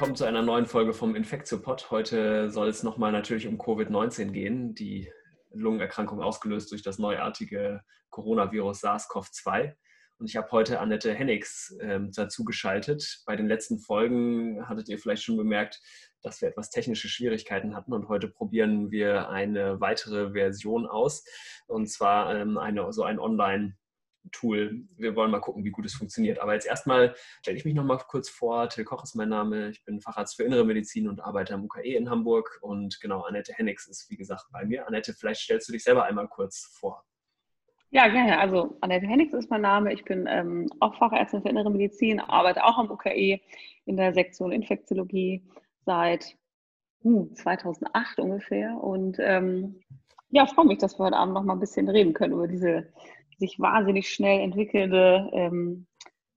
willkommen zu einer neuen Folge vom Infektiopod. Heute soll es nochmal natürlich um Covid-19 gehen, die Lungenerkrankung ausgelöst durch das neuartige Coronavirus SARS-CoV-2. Und ich habe heute Annette Hennigs ähm, dazu geschaltet. Bei den letzten Folgen hattet ihr vielleicht schon bemerkt, dass wir etwas technische Schwierigkeiten hatten und heute probieren wir eine weitere Version aus und zwar ähm, eine, so ein Online- Tool. Wir wollen mal gucken, wie gut es funktioniert. Aber jetzt erstmal stelle ich mich noch mal kurz vor. Till Koch ist mein Name. Ich bin Facharzt für Innere Medizin und arbeite am UKE in Hamburg. Und genau, Annette Hennigs ist, wie gesagt, bei mir. Annette, vielleicht stellst du dich selber einmal kurz vor. Ja, gerne. Also Annette Hennigs ist mein Name. Ich bin ähm, auch Fachärztin für Innere Medizin, arbeite auch am UKE in der Sektion Infektiologie seit uh, 2008 ungefähr. Und ähm, ja, freue mich, dass wir heute Abend noch mal ein bisschen reden können über diese sich wahnsinnig schnell entwickelnde ähm,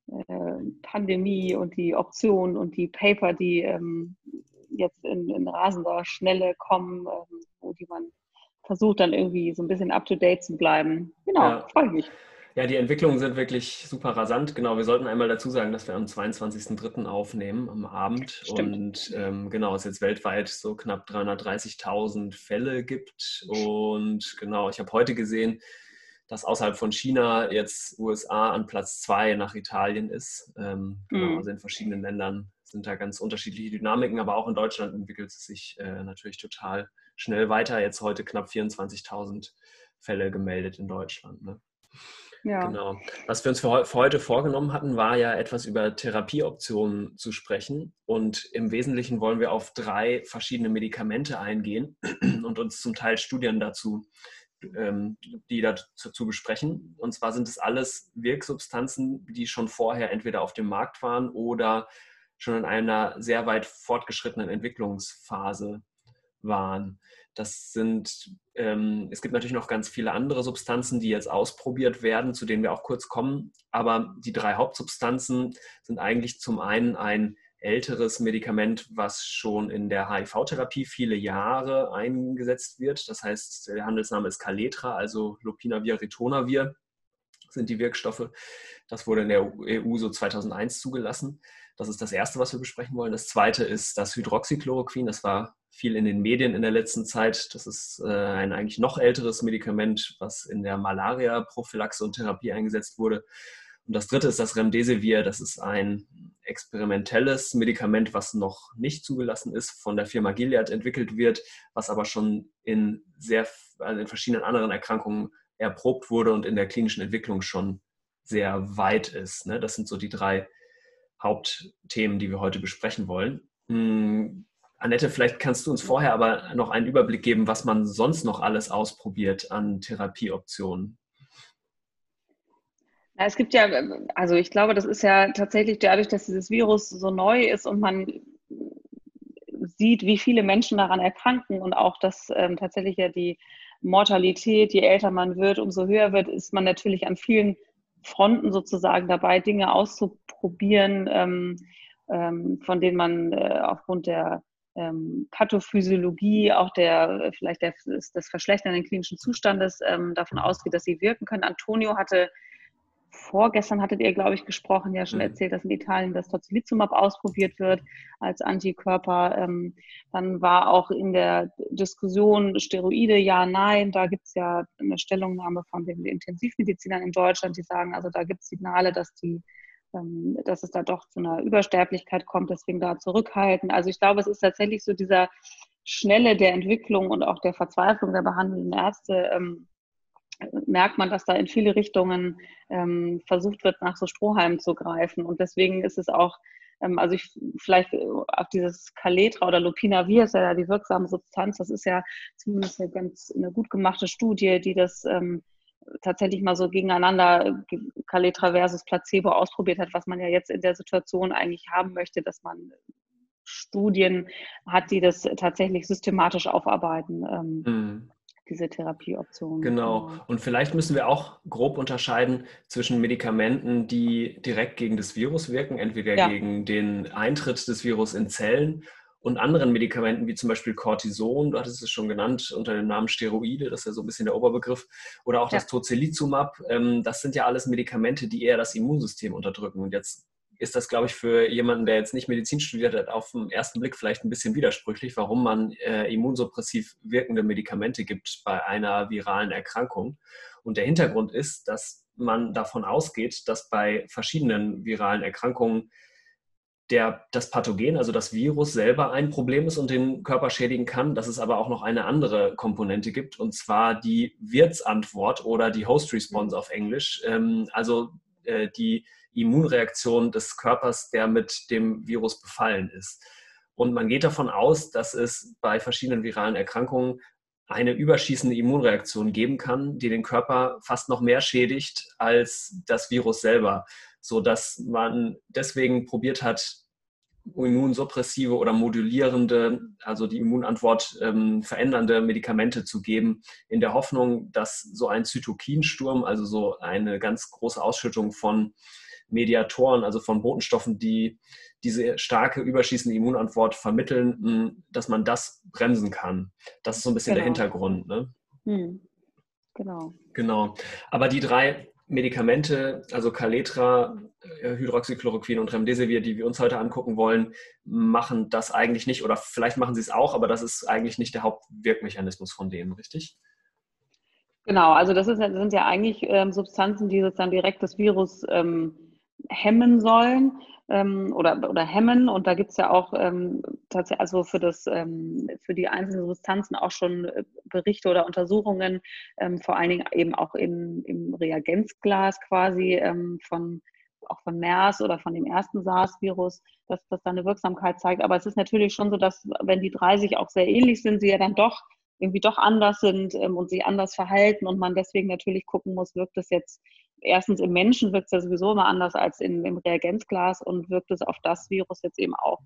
äh, Pandemie und die Optionen und die Paper, die ähm, jetzt in, in, rasender Schnelle kommen, ähm, wo die man versucht dann irgendwie so ein bisschen up-to-date zu bleiben. Genau, ja. freue mich. Ja, die Entwicklungen sind wirklich super rasant. Genau, wir sollten einmal dazu sagen, dass wir am 22.03. aufnehmen, am Abend. Stimmt. Und ähm, genau, es jetzt weltweit so knapp 330.000 Fälle gibt. Und genau, ich habe heute gesehen, dass außerhalb von China jetzt USA an Platz zwei nach Italien ist. Ähm, genau, mhm. Also in verschiedenen Ländern sind da ganz unterschiedliche Dynamiken, aber auch in Deutschland entwickelt es sich äh, natürlich total schnell weiter. Jetzt heute knapp 24.000 Fälle gemeldet in Deutschland. Ne? Ja. Genau. Was wir uns für, für, heute vorgenommen hatten, war ja etwas über Therapieoptionen zu sprechen. Und im Wesentlichen wollen wir auf drei verschiedene Medikamente eingehen und uns zum Teil Studien dazu ähm, die dazu besprechen. Und zwar sind es alles Wirksubstanzen, die schon vorher entweder auf dem Markt waren oder schon in einer sehr weit fortgeschrittenen Entwicklungsphase waren. Das sind, ähm, es gibt natürlich noch ganz viele andere Substanzen, die jetzt ausprobiert werden, zu denen wir auch kurz kommen. Aber die drei Hauptsubstanzen sind eigentlich zum einen ein älteres Medikament, was schon in der HIV-Therapie viele Jahre eingesetzt wird. Das heißt, der Handelsname ist Caletra, also Lopinavir, Ritonavir sind die Wirkstoffe. Das wurde in der EU so 2001 zugelassen. Das ist das Erste, was wir besprechen wollen. Das Zweite ist das Hydroxychloroquin. Das war viel in den Medien in der letzten Zeit. Das ist äh, ein eigentlich noch älteres Medikament, was in der Malaria-Prophylaxe und Therapie eingesetzt wurde. Und das dritte ist das Remdesivir. Das ist ein experimentelles Medikament, was noch nicht zugelassen ist, von der Firma Gilead entwickelt wird, was aber schon in sehr also in verschiedenen anderen Erkrankungen erprobt wurde und in der klinischen Entwicklung schon sehr weit ist. Ne? Das sind so die drei Hauptthemen, die wir heute besprechen wollen. Hm, Annette, vielleicht kannst du uns vorher aber noch einen Überblick geben, was man sonst noch alles ausprobiert an Therapieoptionen. Es gibt ja, also ich glaube, das ist ja tatsächlich dadurch, dass dieses Virus so neu ist und man sieht, wie viele Menschen daran erkranken und auch, dass ähm, tatsächlich ja die Mortalität, je älter man wird, umso höher wird, ist man natürlich an vielen Fronten sozusagen dabei, Dinge auszuprobieren, ähm, ähm, von denen man äh, aufgrund der ähm, Pathophysiologie, auch der vielleicht der, des verschlechternden klinischen Zustandes ähm, davon ausgeht, dass sie wirken können. Antonio hatte vorgestern hattet ihr, glaube ich, gesprochen, ja schon mhm. erzählt, dass in Italien das Tocilizumab ausprobiert wird als Antikörper. Ähm, dann war auch in der Diskussion Steroide, ja, nein. Da gibt es ja eine Stellungnahme von den Intensivmedizinern in Deutschland, die sagen, also da gibt es Signale, dass die ähm, dass es da doch zu einer Übersterblichkeit kommt, deswegen da zurückhalten. Also ich glaube, es ist tatsächlich so dieser Schnelle der Entwicklung und auch der Verzweiflung der behandelnden Ärzte, ähm, merkt man, dass da in viele Richtungen ähm, versucht wird, nach so Strohhalmen zu greifen. Und deswegen ist es auch, ähm, also ich vielleicht auf dieses Caletra oder Lopinavir ist ja die wirksame Substanz. Das ist ja zumindest eine ganz eine gut gemachte Studie, die das ähm, tatsächlich mal so gegeneinander Caletra versus Placebo ausprobiert hat, was man ja jetzt in der Situation eigentlich haben möchte, dass man Studien hat, die das tatsächlich systematisch aufarbeiten. Ähm, mhm diese Therapieoptionen. Genau. genau. Und vielleicht müssen wir auch grob unterscheiden zwischen Medikamenten, die direkt gegen das Virus wirken, entweder ja. gegen den Eintritt des Virus in Zellen und anderen Medikamenten wie zum Beispiel Cortison, du hattest es schon genannt, unter dem Namen Steroide, das ist ja so ein bisschen der Oberbegriff, oder auch ja. das Tocilizumab. Ähm, das sind ja alles Medikamente, die eher das Immunsystem unterdrücken. Und jetzt ist das, glaube ich, für jemanden, der jetzt nicht Medizin studiert hat, auf den ersten Blick vielleicht ein bisschen widersprüchlich, warum man äh, immunsuppressiv wirkende Medikamente gibt bei einer viralen Erkrankung. Und der Hintergrund ist, dass man davon ausgeht, dass bei verschiedenen viralen Erkrankungen der, das Pathogen, also das Virus selber ein Problem ist und den Körper schädigen kann, dass es aber auch noch eine andere Komponente gibt, und zwar die Wirtsantwort oder die Host Response auf Englisch, ähm, also äh, die Immunreaktion des Körpers, der mit dem Virus befallen ist. Und man geht davon aus, dass es bei verschiedenen viralen Erkrankungen eine überschießende Immunreaktion geben kann, die den Körper fast noch mehr schädigt als das Virus selber so dass man deswegen probiert hat, immunsuppressive oder modulierende, also die Immunantwort ähm, verändernde Medikamente zu geben, in der Hoffnung, dass so ein Zytokinsturm, also so eine ganz große Ausschüttung von Mediatoren, also von Botenstoffen, die diese starke überschießende Immunantwort vermitteln, dass man das bremsen kann. Das ist so ein bisschen genau. der Hintergrund. Ne? Hm. Genau. Genau. Aber die drei Medikamente, also Kaletra, äh, Hydroxychloroquin und Remdesivir, die wir uns heute angucken wollen, machen das eigentlich nicht oder vielleicht machen sie es auch, aber das ist eigentlich nicht der Hauptwirkmechanismus von denen, richtig? Genau, also das, ist, das sind ja eigentlich ähm, Substanzen, die sozusagen direkt das Virus ähm, hemmen sollen ähm, oder, oder hemmen. Und da gibt es ja auch ähm, tatsächlich, also für, das, ähm, für die einzelnen Substanzen auch schon äh, Berichte oder Untersuchungen, ähm, vor allen Dingen eben auch im, im Reagenzglas quasi ähm, von auch von MERS oder von dem ersten SARS-Virus, dass das da eine Wirksamkeit zeigt. Aber es ist natürlich schon so, dass wenn die drei sich auch sehr ähnlich sind, sie ja dann doch irgendwie doch anders sind ähm, und sich anders verhalten und man deswegen natürlich gucken muss, wirkt es jetzt erstens im Menschen wirkt es ja sowieso immer anders als in, im Reagenzglas und wirkt es auf das Virus jetzt eben auch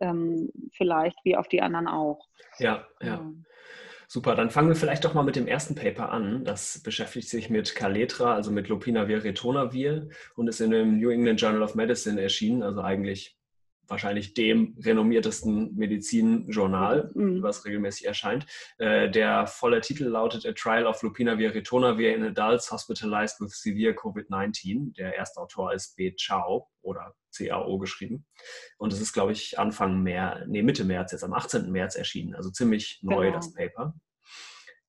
ähm, vielleicht wie auf die anderen auch. Ja, ja. ja. Super, dann fangen wir vielleicht doch mal mit dem ersten Paper an. Das beschäftigt sich mit Caletra, also mit Lopinavir, Ritonavir und ist in dem New England Journal of Medicine erschienen, also eigentlich wahrscheinlich dem renommiertesten Medizinjournal, mhm. was regelmäßig erscheint. Äh, der volle Titel lautet A Trial of Lopinavir Ritonavir in Adults Hospitalized with Severe COVID-19. Der erste Autor ist B. Chao oder CAO geschrieben. Und es ist, glaube ich, Anfang März, nee, Mitte März, jetzt am 18. März erschienen. Also ziemlich neu, genau. das Paper.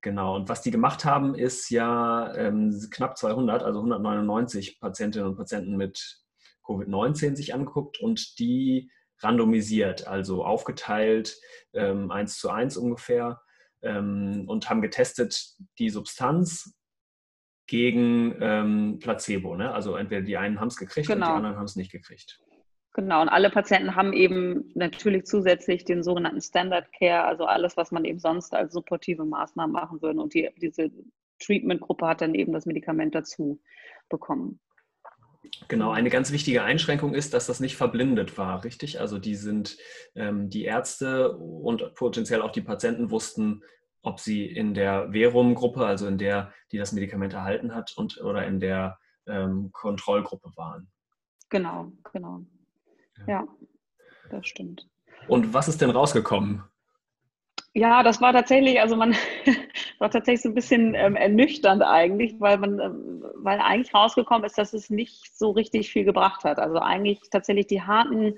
Genau, und was die gemacht haben, ist ja ähm, knapp 200, also 199 Patientinnen und Patienten mit Covid-19 sich angeguckt und die randomisiert, also aufgeteilt, ähm, eins zu eins ungefähr, ähm, und haben getestet die Substanz gegen ähm, Placebo. Ne? Also entweder die einen haben es gekriegt genau. und die genau. anderen haben es nicht gekriegt. Genau, und alle Patienten haben eben natürlich zusätzlich den sogenannten Standard Care, also alles, was man eben sonst als supportive Maßnahmen machen würde. Und die, diese Treatment-Gruppe hat dann eben das Medikament dazu bekommen. Genau, eine ganz wichtige Einschränkung ist, dass das nicht verblindet war, richtig? Also die sind, ähm, die Ärzte und potenziell auch die Patienten wussten, ob sie in der Verum-Gruppe, also in der, die das Medikament erhalten hat, und oder in der ähm, Kontrollgruppe waren. Genau, genau. Ja. ja, das stimmt. Und was ist denn rausgekommen? Ja, das war tatsächlich, also man war tatsächlich so ein bisschen ähm, ernüchternd eigentlich, weil man, ähm, weil eigentlich rausgekommen ist, dass es nicht so richtig viel gebracht hat. Also eigentlich tatsächlich die harten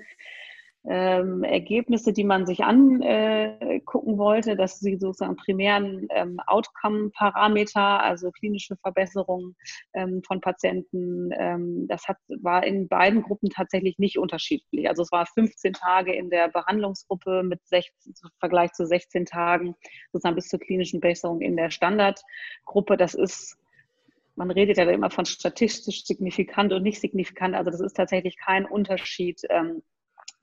ähm, Ergebnisse, die man sich angucken äh, wollte, dass sie sozusagen primären ähm, Outcome-Parameter, also klinische Verbesserungen ähm, von Patienten, ähm, das hat, war in beiden Gruppen tatsächlich nicht unterschiedlich. Also es war 15 Tage in der Behandlungsgruppe mit 16, im Vergleich zu 16 Tagen sozusagen bis zur klinischen Besserung in der Standardgruppe. Das ist man redet ja immer von statistisch signifikant und nicht signifikant. Also das ist tatsächlich kein Unterschied ähm,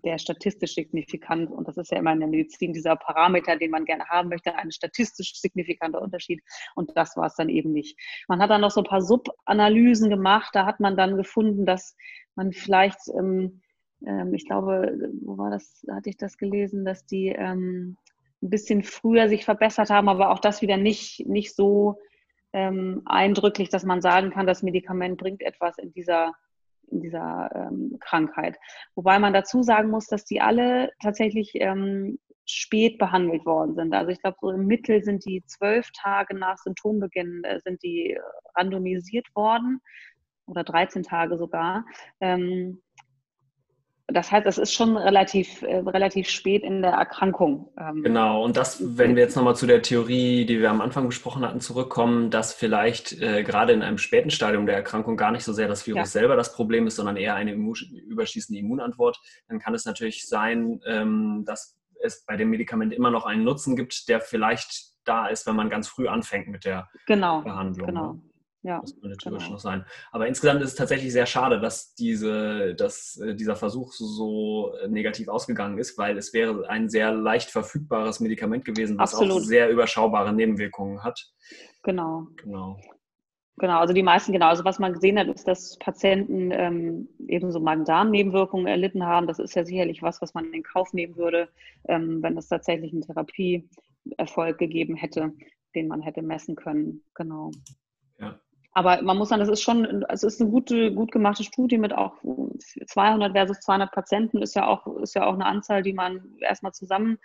der statistisch signifikant, und das ist ja immer in der Medizin dieser Parameter, den man gerne haben möchte, ein statistisch signifikanter Unterschied. Und das war es dann eben nicht. Man hat dann noch so ein paar Subanalysen gemacht. Da hat man dann gefunden, dass man vielleicht, ähm, ähm, ich glaube, wo war das, da hatte ich das gelesen, dass die ähm, ein bisschen früher sich verbessert haben, aber auch das wieder nicht, nicht so ähm, eindrücklich, dass man sagen kann, das Medikament bringt etwas in dieser dieser ähm, Krankheit. Wobei man dazu sagen muss, dass die alle tatsächlich ähm, spät behandelt worden sind. Also ich glaube, so im Mittel sind die zwölf Tage nach Symptombeginn äh, sind die randomisiert worden oder 13 Tage sogar. Ähm, das heißt, es ist schon relativ, äh, relativ spät in der Erkrankung. Ähm, genau, und das, wenn wir jetzt nochmal zu der Theorie, die wir am Anfang besprochen hatten, zurückkommen, dass vielleicht äh, gerade in einem späten Stadium der Erkrankung gar nicht so sehr das Virus ja. selber das Problem ist, sondern eher eine überschießende Immunantwort, dann kann es natürlich sein, ähm, dass es bei dem Medikament immer noch einen Nutzen gibt, der vielleicht da ist, wenn man ganz früh anfängt mit der genau, Behandlung. Genau. Ja, das könnte theoretisch genau. noch sein. Aber insgesamt ist es tatsächlich sehr schade, dass, diese, dass äh, dieser Versuch so äh, negativ ausgegangen ist, weil es wäre ein sehr leicht verfügbares Medikament gewesen, was Absolut. auch sehr überschaubare Nebenwirkungen hat. Genau. Genau. Genau, also die meisten, genau. Also was man gesehen hat, ist, dass Patienten ähm, eben so Magen-Darm-Nebenwirkungen erlitten haben. Das ist ja sicherlich was, was man in Kauf nehmen würde, ähm, wenn es tatsächlich einen Therapieerfolg gegeben hätte, den man hätte messen können. Genau. Aber man muss sagen, das ist schon, es ist eine gute, gut gemachte Studie mit auch 200 versus 200 Patienten ist ja auch, ist ja auch eine Anzahl, die man erstmal zusammen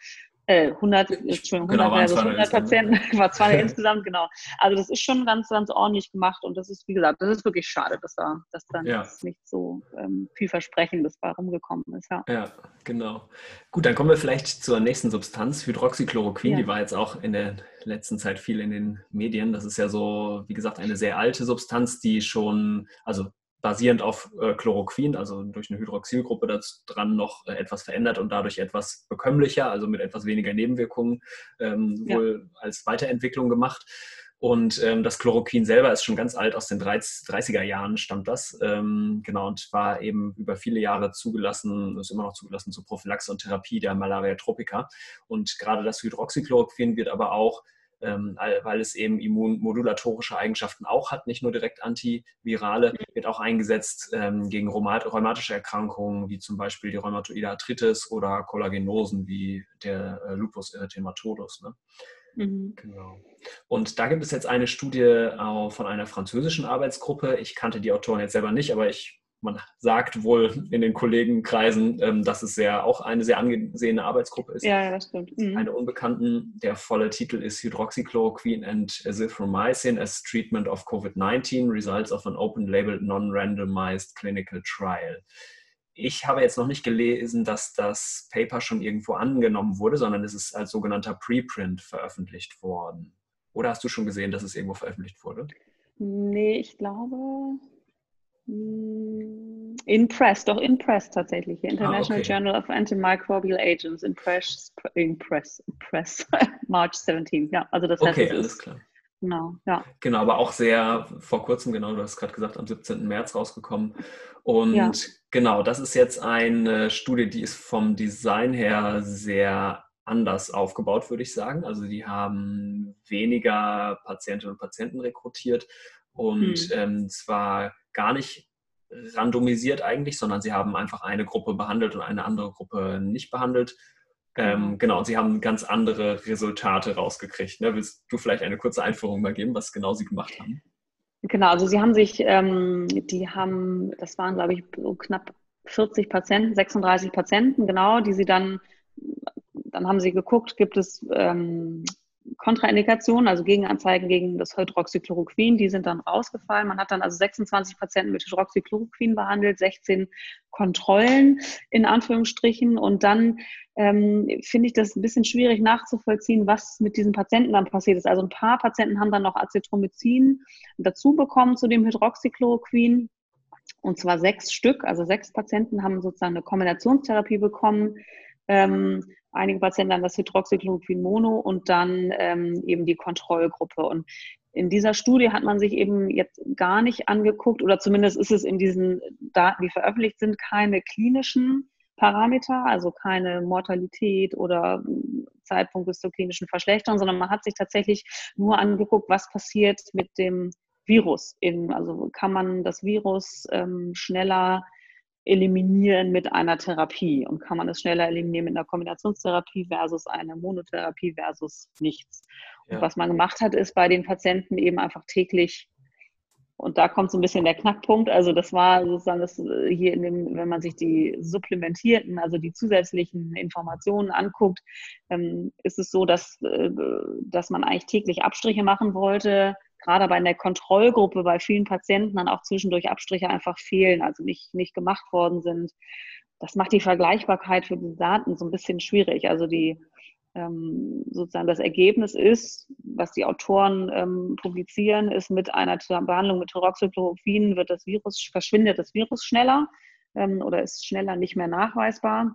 100, äh, Entschuldigung, 100 genau, versus 100 Patienten, war zwei insgesamt, genau. Also das ist schon ganz, ganz ordentlich gemacht und das ist, wie gesagt, das ist wirklich schade, dass da, dass dann ja. nicht so ähm, vielversprechendes bei rumgekommen ist. Ja. ja, genau. Gut, dann kommen wir vielleicht zur nächsten Substanz, Hydroxychloroquin, ja. die war jetzt auch in der letzten Zeit viel in den Medien. Das ist ja so, wie gesagt, eine sehr alte Substanz, die schon, also basierend auf äh, Chloroquin, also durch eine Hydroxylgruppe dran noch äh, etwas verändert und dadurch etwas bekömmlicher, also mit etwas weniger Nebenwirkungen ähm, ja. wohl als Weiterentwicklung gemacht. Und ähm, das Chloroquin selber ist schon ganz alt, aus den 30er Jahren stammt das. Ähm, genau, und war eben über viele Jahre zugelassen, ist immer noch zugelassen zur Prophylaxe und Therapie der Malaria tropica. Und gerade das Hydroxychloroquin wird aber auch weil es eben immunmodulatorische Eigenschaften auch hat, nicht nur direkt antivirale, wird auch eingesetzt ähm, gegen rheumatische Erkrankungen, wie zum Beispiel die rheumatoide Arthritis oder Kollagenosen wie der äh, Lupus erythematosus. Ne? Mhm. Genau. Und da gibt es jetzt eine Studie von einer französischen Arbeitsgruppe. Ich kannte die Autoren jetzt selber nicht, aber ich man sagt wohl in den Kollegenkreisen, ähm, dass es sehr, auch eine sehr angesehene Arbeitsgruppe ist. Ja, das stimmt. Mhm. Eine Unbekannten. Der volle Titel ist Hydroxychloroquine and Azithromycin as Treatment of COVID-19, Results of an Open-Label Non-Randomized Clinical Trial. Ich habe jetzt noch nicht gelesen, dass das Paper schon irgendwo angenommen wurde, sondern es ist als sogenannter Preprint veröffentlicht worden. Oder hast du schon gesehen, dass es irgendwo veröffentlicht wurde? Nee, ich glaube, in Press, doch in Press tatsächlich. International ah, okay. Journal of Antimicrobial Agents in Press, in Press, Press, March 17. Ja, also das heißt, okay, alles ist, klar. Genau, ja. Genau, aber auch sehr vor kurzem, genau, du hast gerade gesagt, am 17. März rausgekommen. Und ja. genau, das ist jetzt eine Studie, die ist vom Design her sehr anders aufgebaut, würde ich sagen. Also die haben weniger Patientinnen und Patienten rekrutiert und hm. ähm, zwar gar nicht randomisiert eigentlich, sondern sie haben einfach eine Gruppe behandelt und eine andere Gruppe nicht behandelt. Ähm, mhm. genau, und sie haben ganz andere Resultate rausgekriegt. Ne? Willst du vielleicht eine kurze Einführung mal geben, was genau sie gemacht haben? Genau, also sie haben sich, ähm, die haben, das waren glaube ich so knapp 40 Patienten, 36 Patienten, genau, die sie dann, dann haben sie geguckt, gibt es ähm, Kontraindikationen, also Gegenanzeigen gegen das Hydroxychloroquin, die sind dann rausgefallen. Man hat dann also 26 Patienten mit Hydroxychloroquin behandelt, 16 Kontrollen in Anführungsstrichen. Und dann ähm, finde ich das ein bisschen schwierig nachzuvollziehen, was mit diesen Patienten dann passiert ist. Also ein paar Patienten haben dann noch Acetromycin dazu bekommen zu dem Hydroxychloroquin. Und zwar sechs Stück, also sechs Patienten haben sozusagen eine Kombinationstherapie bekommen. Ähm, einige Patienten dann das Hydroxychloroquin Mono und dann ähm, eben die Kontrollgruppe. Und in dieser Studie hat man sich eben jetzt gar nicht angeguckt, oder zumindest ist es in diesen Daten, die veröffentlicht sind, keine klinischen Parameter, also keine Mortalität oder Zeitpunkt bis zur klinischen Verschlechterung, sondern man hat sich tatsächlich nur angeguckt, was passiert mit dem Virus. In, also kann man das Virus ähm, schneller eliminieren mit einer Therapie und kann man es schneller eliminieren mit einer Kombinationstherapie versus einer Monotherapie versus nichts. Ja. Und was man gemacht hat, ist bei den Patienten eben einfach täglich und da kommt so ein bisschen der Knackpunkt. Also das war sozusagen das äh, hier in dem, wenn man sich die supplementierten, also die zusätzlichen Informationen anguckt, ähm, ist es so, dass, äh, dass man eigentlich täglich Abstriche machen wollte gerade bei der Kontrollgruppe bei vielen Patienten dann auch zwischendurch Abstriche einfach fehlen, also nicht, nicht gemacht worden sind. das macht die Vergleichbarkeit für die Daten so ein bisschen schwierig. Also die ähm, sozusagen das Ergebnis ist, was die Autoren ähm, publizieren, ist mit einer Behandlung mit Hydroxychloroquin wird das Virus, verschwindet das Virus schneller ähm, oder ist schneller nicht mehr nachweisbar.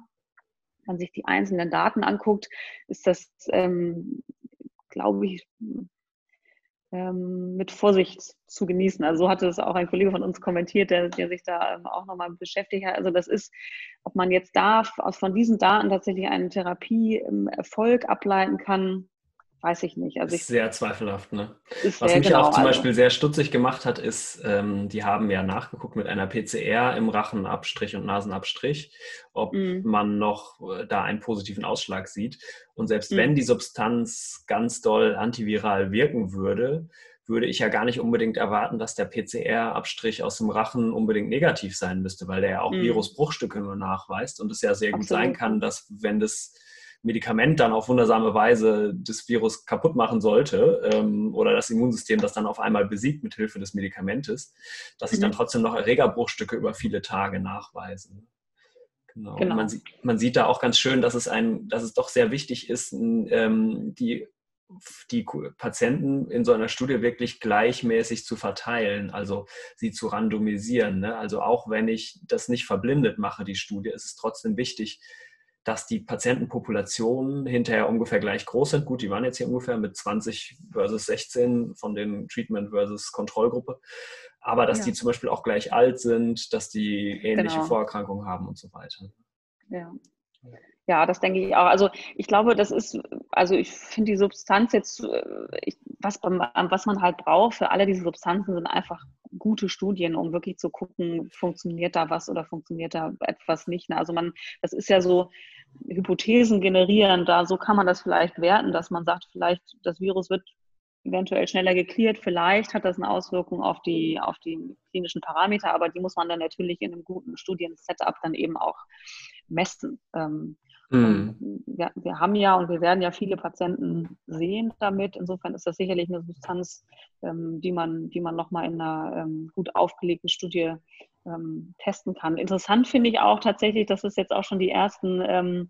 Wenn man sich die einzelnen Daten anguckt, ist das, ähm, glaube ich, ähm, mit Vorsicht zu genießen. Also so hatte es auch ein Kollege von uns kommentiert, der, der sich da ähm, auch nochmal beschäftigt hat. Also das ist, ob man jetzt darf, aus von diesen Daten tatsächlich einen Therapieerfolg ableiten kann, weiß ich nicht. Also ist sehr zweifelhaft. Ne? Was mich genau, auch zum also Beispiel sehr stutzig gemacht hat, ist, ähm, die haben ja nachgeguckt mit einer PCR im Rachenabstrich und Nasenabstrich, ob mhm. man noch äh, da einen positiven Ausschlag sieht. Und selbst mhm. wenn die Substanz ganz doll antiviral wirken würde, würde ich ja gar nicht unbedingt erwarten, dass der PCR-Abstrich aus dem Rachen unbedingt negativ sein müsste, weil der ja auch mhm. Virusbruchstücke nur nachweist und es ja sehr Absolut. gut sein kann, dass wenn das Medikament dann auf wundersame Weise das Virus kaputt machen sollte ähm, oder das Immunsystem das dann auf einmal besiegt mit Hilfe des Medikamentes, dass sich mhm. dann trotzdem noch Erregerbruchstücke über viele Tage nachweisen. Genau. genau. Man, sieht, man, sieht da auch ganz schön, dass es, ein, dass es doch sehr wichtig ist, ähm, die, die Patienten in so einer Studie wirklich gleichmäßig zu verteilen, also sie zu randomisieren. Ne? Also auch wenn ich das nicht verblindet mache, die Studie, ist es trotzdem wichtig, dass die Patientenpopulationen hinterher ungefähr gleich groß sind. Gut, die waren jetzt hier ungefähr mit 20 versus 16 von den Treatment versus Kontrollgruppe. Aber dass ja. die zum Beispiel auch gleich alt sind, dass die ähnliche genau. Vorerkrankungen haben und so weiter. Ja. Ja, das denke ich auch. Also ich glaube, das ist, also ich finde die Substanz jetzt, äh, ich, was, was man halt braucht für alle diese Substanzen sind einfach gute Studien, um wirklich zu gucken, funktioniert da was oder funktioniert da etwas nicht. Ne? Also man, das ist ja so, Hypothesen generieren, da so kann man das vielleicht werten, dass man sagt, vielleicht das Virus wird eventuell schneller geklärt, vielleicht hat das eine Auswirkung auf die, auf die klinischen Parameter, aber die muss man dann natürlich in einem guten Studien-Setup dann eben auch messen. Ähm, mhm. wir, wir, haben ja und wir werden ja viele Patienten sehen damit. Insofern ist das sicherlich eine Substanz, ähm, die man, die man nochmal in einer ähm, gut aufgelegten Studie ähm, testen kann. Interessant finde ich auch tatsächlich, dass es jetzt auch schon die ersten, ähm,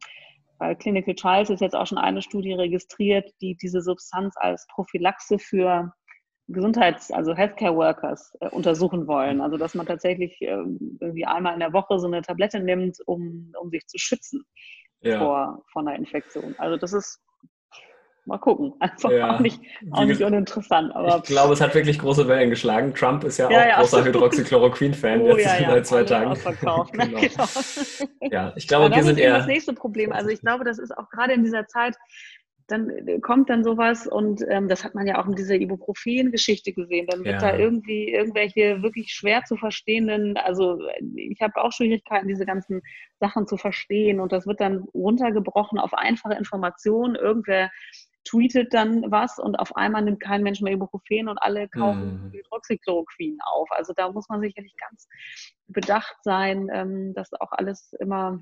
bei Clinical Trials ist jetzt auch schon eine Studie registriert, die diese Substanz als Prophylaxe für Gesundheits-, also Healthcare Workers äh, untersuchen wollen. Also dass man tatsächlich äh, irgendwie einmal in der Woche so eine Tablette nimmt, um, um sich zu schützen ja. vor, vor einer Infektion. Also das ist mal gucken. Also ja, auch nicht, auch nicht uninteressant. Aber ich glaube, es hat wirklich große Wellen geschlagen. Trump ist ja, ja auch großer Hydroxychloroquin-Fan oh, jetzt seit zwei Tagen. genau. genau. Ja, ich glaube, wir sind eher. Das nächste Problem. Also ich glaube, das ist auch gerade in dieser Zeit, dann äh, kommt dann sowas und ähm, das hat man ja auch in dieser Ibuprofen-Geschichte gesehen. Dann wird da irgendwie irgendwelche wirklich schwer zu verstehenden, also ich habe auch Schwierigkeiten, diese ganzen Sachen zu verstehen und das wird dann runtergebrochen auf einfache Informationen. Irgendwer tweetet dann was und auf einmal nimmt kein Mensch mehr Ibuprofen und alle kaufen mhm. Hydroxychloroquin auf. Also da muss man sicherlich ganz bedacht sein, ähm, das auch alles immer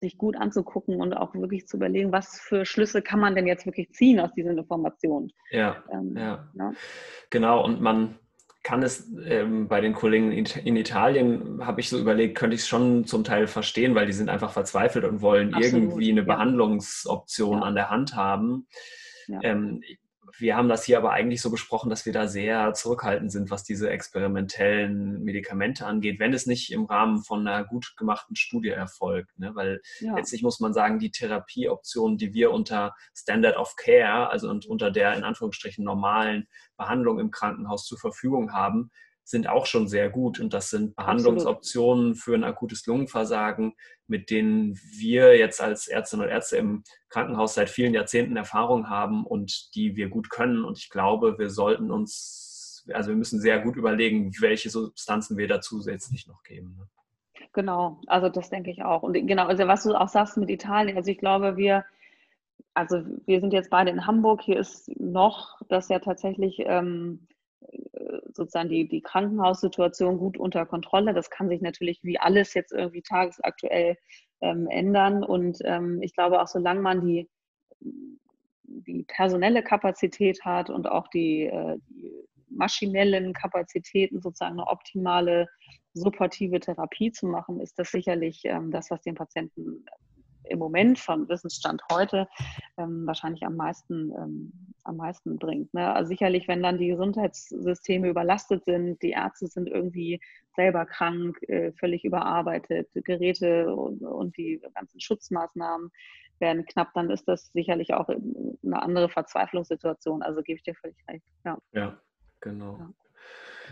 sich gut anzugucken und auch wirklich zu überlegen, was für Schlüsse kann man denn jetzt wirklich ziehen aus diesen Informationen. Ja, ähm, ja. ja. genau. Und man kann es ähm, bei den Kollegen in, Italien, habe ich so überlegt, könnte ich es schon zum Teil verstehen, weil die sind einfach verzweifelt und wollen Absolut, irgendwie eine ja. Behandlungsoption an der Hand haben. Ja. Ähm, wir haben das hier aber eigentlich so besprochen, dass wir da sehr zurückhaltend sind, was diese experimentellen Medikamente angeht, wenn es nicht im Rahmen von einer gut gemachten Studie erfolgt. Ne? Weil ja. letztlich muss man sagen, die Therapieoptionen, die wir unter Standard of Care, also unter der in Anführungsstrichen normalen Behandlung im Krankenhaus zur Verfügung haben, sind auch schon sehr gut. Und das sind Behandlungsoptionen für ein akutes Lungenversagen, mit denen wir jetzt als Ärztinnen und Ärzte im Krankenhaus seit vielen Jahrzehnten Erfahrung haben und die wir gut können. Und ich glaube, wir sollten uns, also wir müssen sehr gut überlegen, welche Substanzen wir da zusätzlich noch geben. Ne? Genau, also das denke ich auch. Und genau, also was du auch sagst mit Italien, also ich glaube, wir, also wir sind jetzt beide in Hamburg, hier ist noch das ja tatsächlich ähm, sozusagen die, die Krankenhaussituation gut unter Kontrolle. Das kann sich natürlich wie alles jetzt irgendwie tagesaktuell ähm, ändern. Und ähm, ich glaube auch, solange man die, die personelle Kapazität hat und auch die, äh, die maschinellen Kapazitäten, sozusagen eine optimale supportive Therapie zu machen, ist das sicherlich ähm, das, was den Patienten im Moment von Wissensstand heute ähm, wahrscheinlich am meisten, ähm, am meisten bringt. Ne? Also sicherlich, wenn dann die Gesundheitssysteme überlastet sind, die Ärzte sind irgendwie selber krank, äh, völlig überarbeitet, Geräte und, und, die ganzen Schutzmaßnahmen werden knapp, dann ist das sicherlich auch eine andere Verzweiflungssituation. Also gebe ich dir völlig recht. Ja, ja genau. Ja.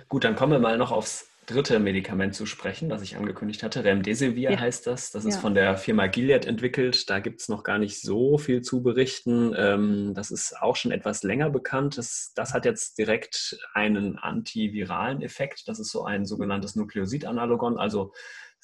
Gut, dann kommen wir mal noch aufs dritte Medikament zu sprechen, das ich angekündigt hatte. Remdesivir ja. heißt das. Das ist ja. von der Firma Gilead entwickelt. Da gibt es noch gar nicht so viel zu berichten. Ähm, das ist auch schon etwas länger bekannt. Das, das hat jetzt direkt einen antiviralen Effekt. Das ist so ein sogenanntes Nukleosid-Analogon, also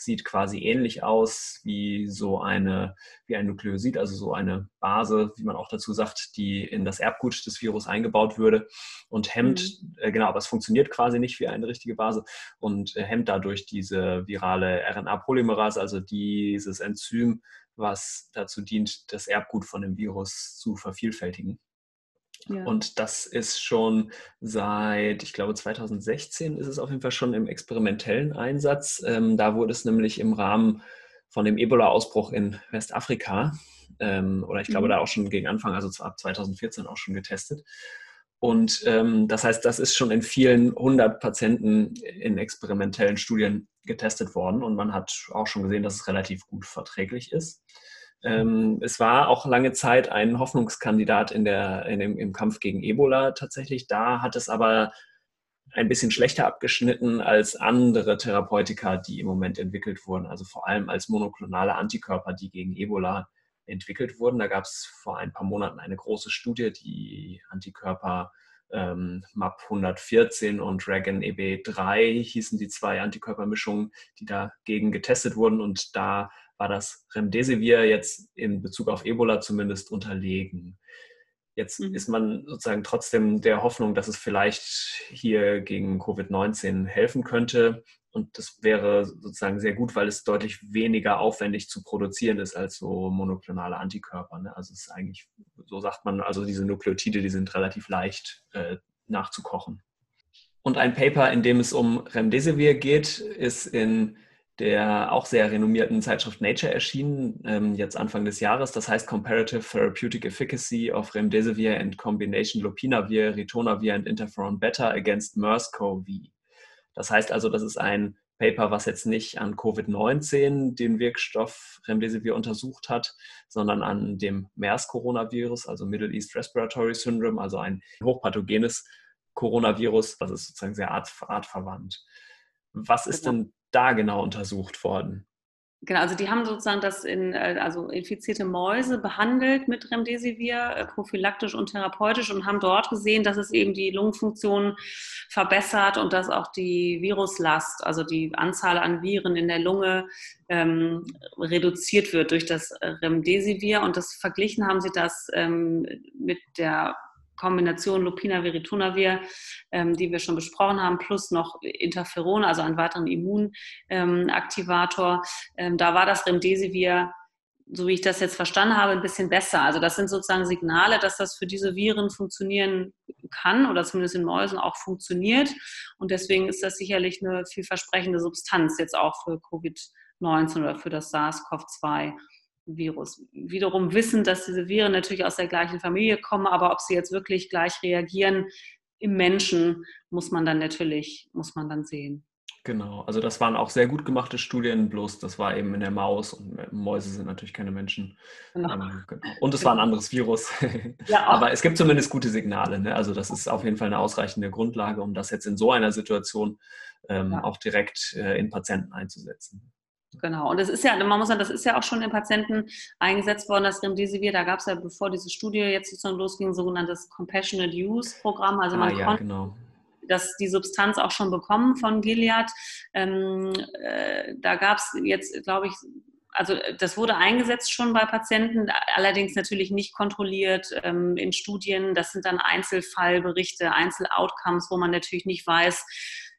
sieht quasi ähnlich aus wie so eine, wie ein Nukleosid, also so eine Base, wie man auch dazu sagt, die in das Erbgut des Virus eingebaut würde und hemmt, mhm. äh, genau, aber es funktioniert quasi nicht wie eine richtige Base und äh, hemmt dadurch diese virale RNA-Polymerase, also dieses Enzym, was dazu dient, das Erbgut von dem Virus zu vervielfältigen. Ja. Und das ist schon seit, ich glaube, 2016 ist es auf jeden Fall schon im experimentellen Einsatz. Ähm, da wurde es nämlich im Rahmen von dem Ebola-Ausbruch in Westafrika, ähm, oder ich glaube, mhm. da auch schon gegen Anfang, also ab 2014 auch schon getestet. Und ähm, das heißt, das ist schon in vielen hundert Patienten in experimentellen Studien getestet worden und man hat auch schon gesehen, dass es relativ gut verträglich ist. Ähm, es war auch lange Zeit ein Hoffnungskandidat in der, in dem, im Kampf gegen Ebola tatsächlich. Da hat es aber ein bisschen schlechter abgeschnitten als andere Therapeutika, die im Moment entwickelt wurden. Also vor allem als monoklonale Antikörper, die gegen Ebola entwickelt wurden. Da gab es vor ein paar Monaten eine große Studie, die Antikörper ähm, MAP 114 und Dragon EB3 hießen die zwei Antikörpermischungen, die dagegen getestet wurden. Und da war das Remdesivir jetzt in Bezug auf Ebola zumindest unterlegen. Jetzt mhm. ist man sozusagen trotzdem der Hoffnung, dass es vielleicht hier gegen Covid-19 helfen könnte. Und das wäre sozusagen sehr gut, weil es deutlich weniger aufwendig zu produzieren ist als so monoklonale Antikörper. Ne? Also es ist eigentlich, so sagt man, also diese Nukleotide, die sind relativ leicht äh, nachzukochen. Und ein Paper, in dem es um Remdesivir geht, ist in der auch sehr renommierten Zeitschrift Nature erschienen, ähm, jetzt Anfang des Jahres. Das heißt Comparative Therapeutic Efficacy of Remdesivir and Combination Lopinavir, Ritonavir and Interferon Beta against MERS-CoV. Das heißt also, das ist ein Paper, was jetzt nicht an Covid-19 den Wirkstoff Remdesivir untersucht hat, sondern an dem MERS-Coronavirus, also Middle East Respiratory Syndrome, also ein hochpathogenes Coronavirus, das ist sozusagen sehr art, artverwandt. Was ist genau. denn da genau untersucht worden? Genau, also die haben sozusagen das in, äh, also infizierte Mäuse behandelt mit Remdesivir, äh, prophylaktisch und therapeutisch und haben dort gesehen, dass es eben die Lungenfunktion verbessert und dass auch die Viruslast, also die Anzahl an Viren in der Lunge ähm, reduziert wird durch das Remdesivir. Und das verglichen haben sie das ähm, mit der Kombination Lupinavir, Ritonavir, ähm, die wir schon besprochen haben, plus noch Interferon, also einen weiteren Immunaktivator. Ähm, da war das Remdesivir, so wie ich das jetzt verstanden habe, ein bisschen besser. Also das sind sozusagen Signale, dass das für diese Viren funktionieren kann oder zumindest in Mäusen auch funktioniert. Und deswegen ist das sicherlich eine vielversprechende Substanz jetzt auch für Covid-19 oder für das SARS-CoV-2. Virus. Wiederum wissen, dass diese Viren natürlich aus der gleichen Familie kommen, aber ob sie jetzt wirklich gleich reagieren im Menschen, muss man dann natürlich, muss man dann sehen. Genau, also das waren auch sehr gut gemachte Studien, bloß das war eben in der Maus und Mäuse sind natürlich keine Menschen. Genau. Ähm, genau. Und es war ein anderes Virus. Ja, Aber es gibt zumindest gute Signale. Ne? Also das ist auf jeden Fall eine ausreichende Grundlage, um das jetzt in so einer Situation ähm, ja. auch direkt äh, in Patienten einzusetzen. Genau. Und das ist ja, man muss sagen, das ist ja auch schon in Patienten eingesetzt worden, das Remdesivir. Da gab es ja, bevor diese Studie jetzt sozusagen losging, sogenanntes Compassionate Use Programm. Also man ah, ja, konnte genau. das, die Substanz auch schon bekommen von Gilead. Ähm, äh, da gab es jetzt, glaube ich, also das wurde eingesetzt schon bei Patienten, allerdings natürlich nicht kontrolliert ähm, in Studien. Das sind dann Einzelfallberichte, Einzeloutcomes, wo man natürlich nicht weiß,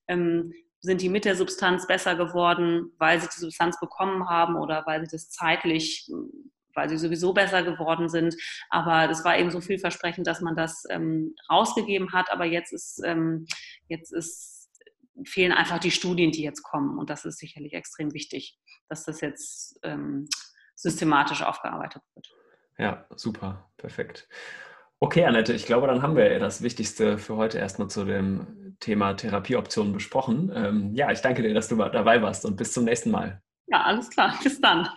ähm, sind die mit der Substanz besser geworden, weil sie die Substanz bekommen haben oder weil sie das zeitlich, weil sie sowieso besser geworden sind. Aber das war eben so vielversprechend, dass man das ähm, rausgegeben hat. Aber jetzt ist, ähm, jetzt ist fehlen einfach die Studien, die jetzt kommen. Und das ist sicherlich extrem wichtig, dass das jetzt ähm, systematisch aufgearbeitet wird. Ja, super, perfekt. Okay, Annette, ich glaube, dann haben wir das Wichtigste für heute erstmal zu dem Thema Therapieoptionen besprochen. Ähm, ja, ich danke dir, dass du dabei warst und bis zum nächsten Mal. Ja, alles klar. Bis dann.